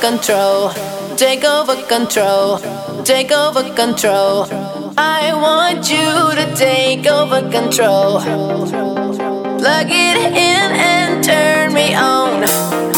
control. Take over control. Take over control. I want you to take over control. Plug it in and turn me on.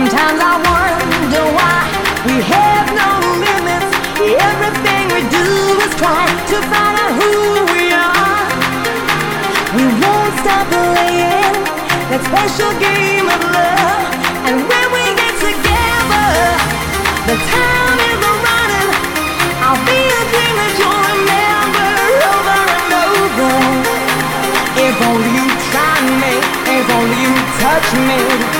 Sometimes I wonder why we have no limits. Everything we do is try to find out who we are. We won't stop playing that special game of love. And when we get together, the time is a running. I'll be a dream that you'll remember over and over. If only you try me, if only you touch me.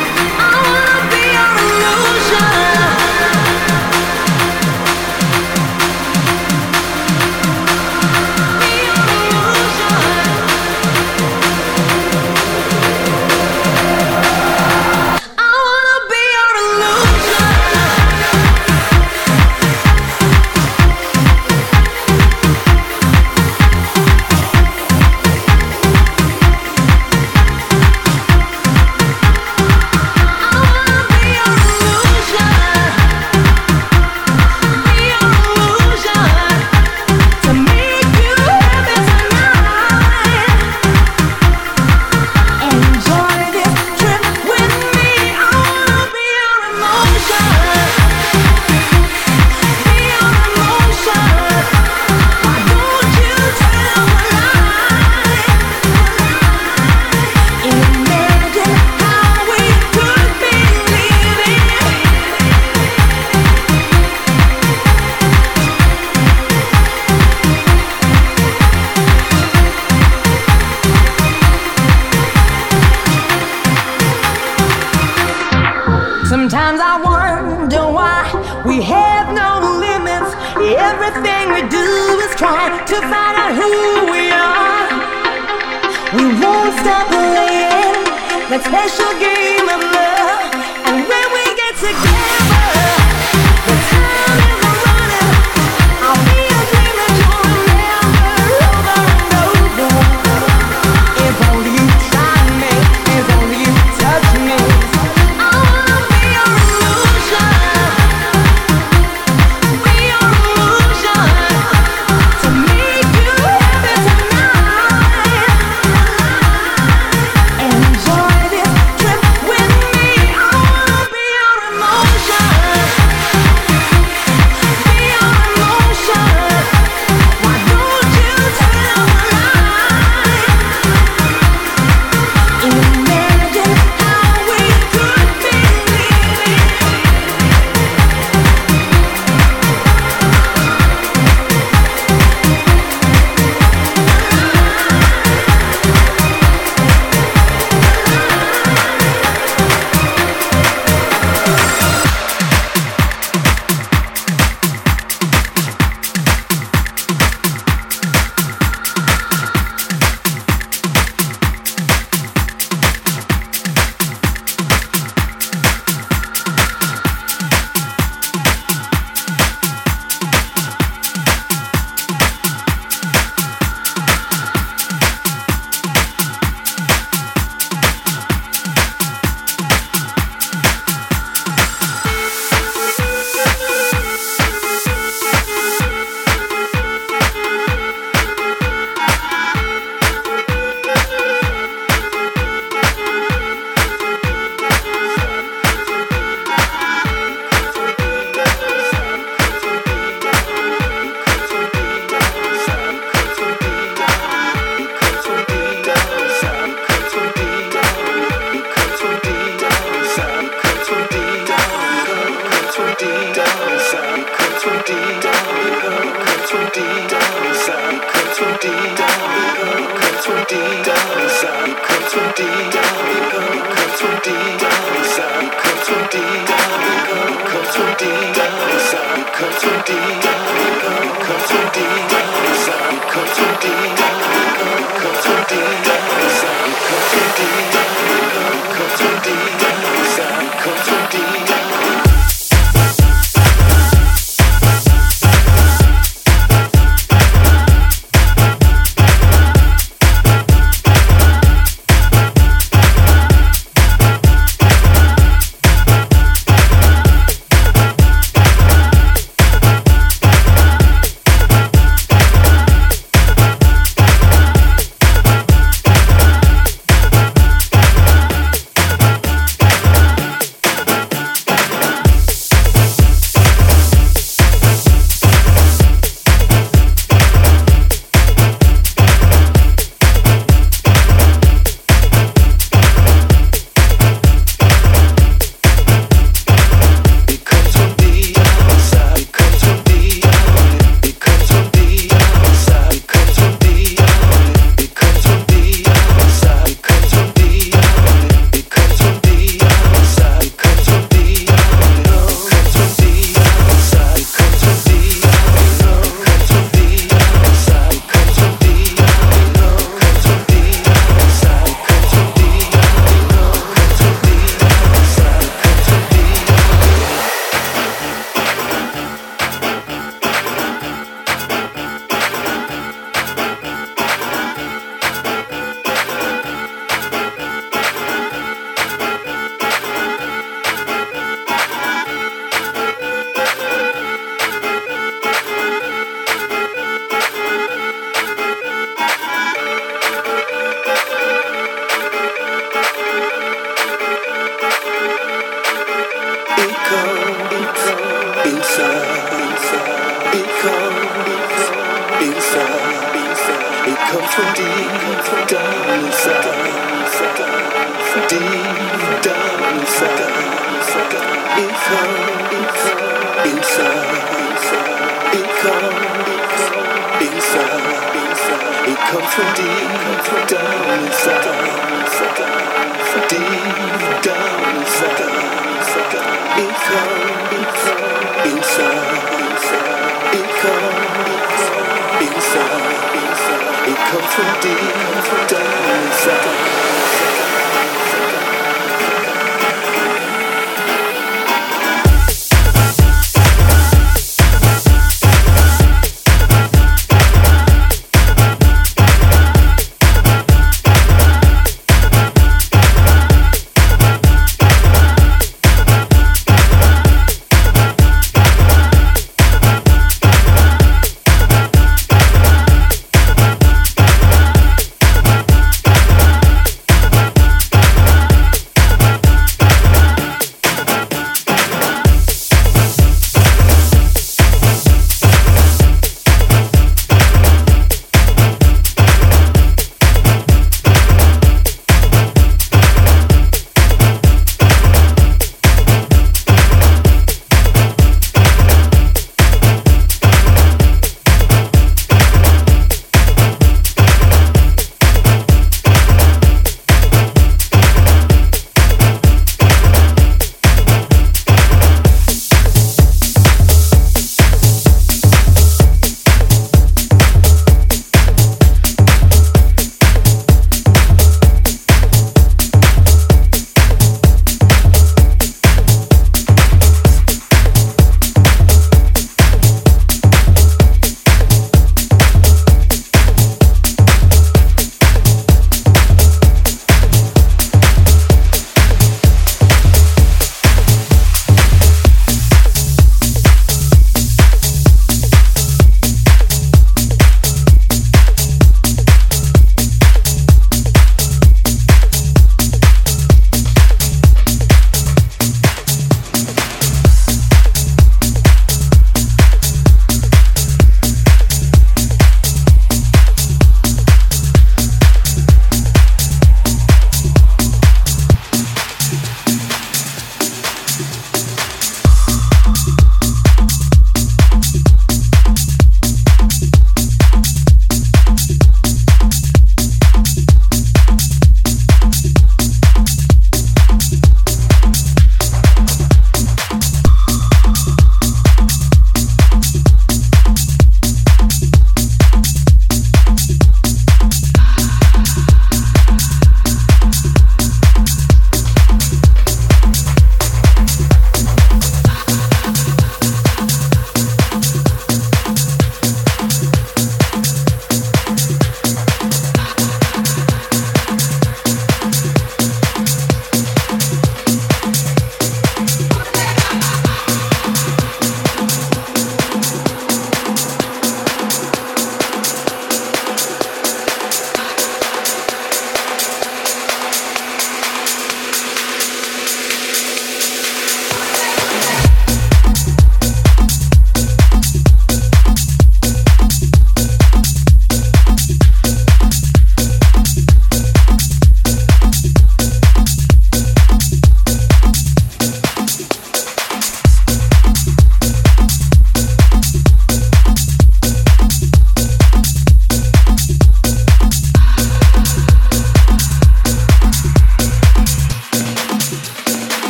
have no limits. Everything we do is try to find out who we are. We won't stop playing that special game of love. And when we get together.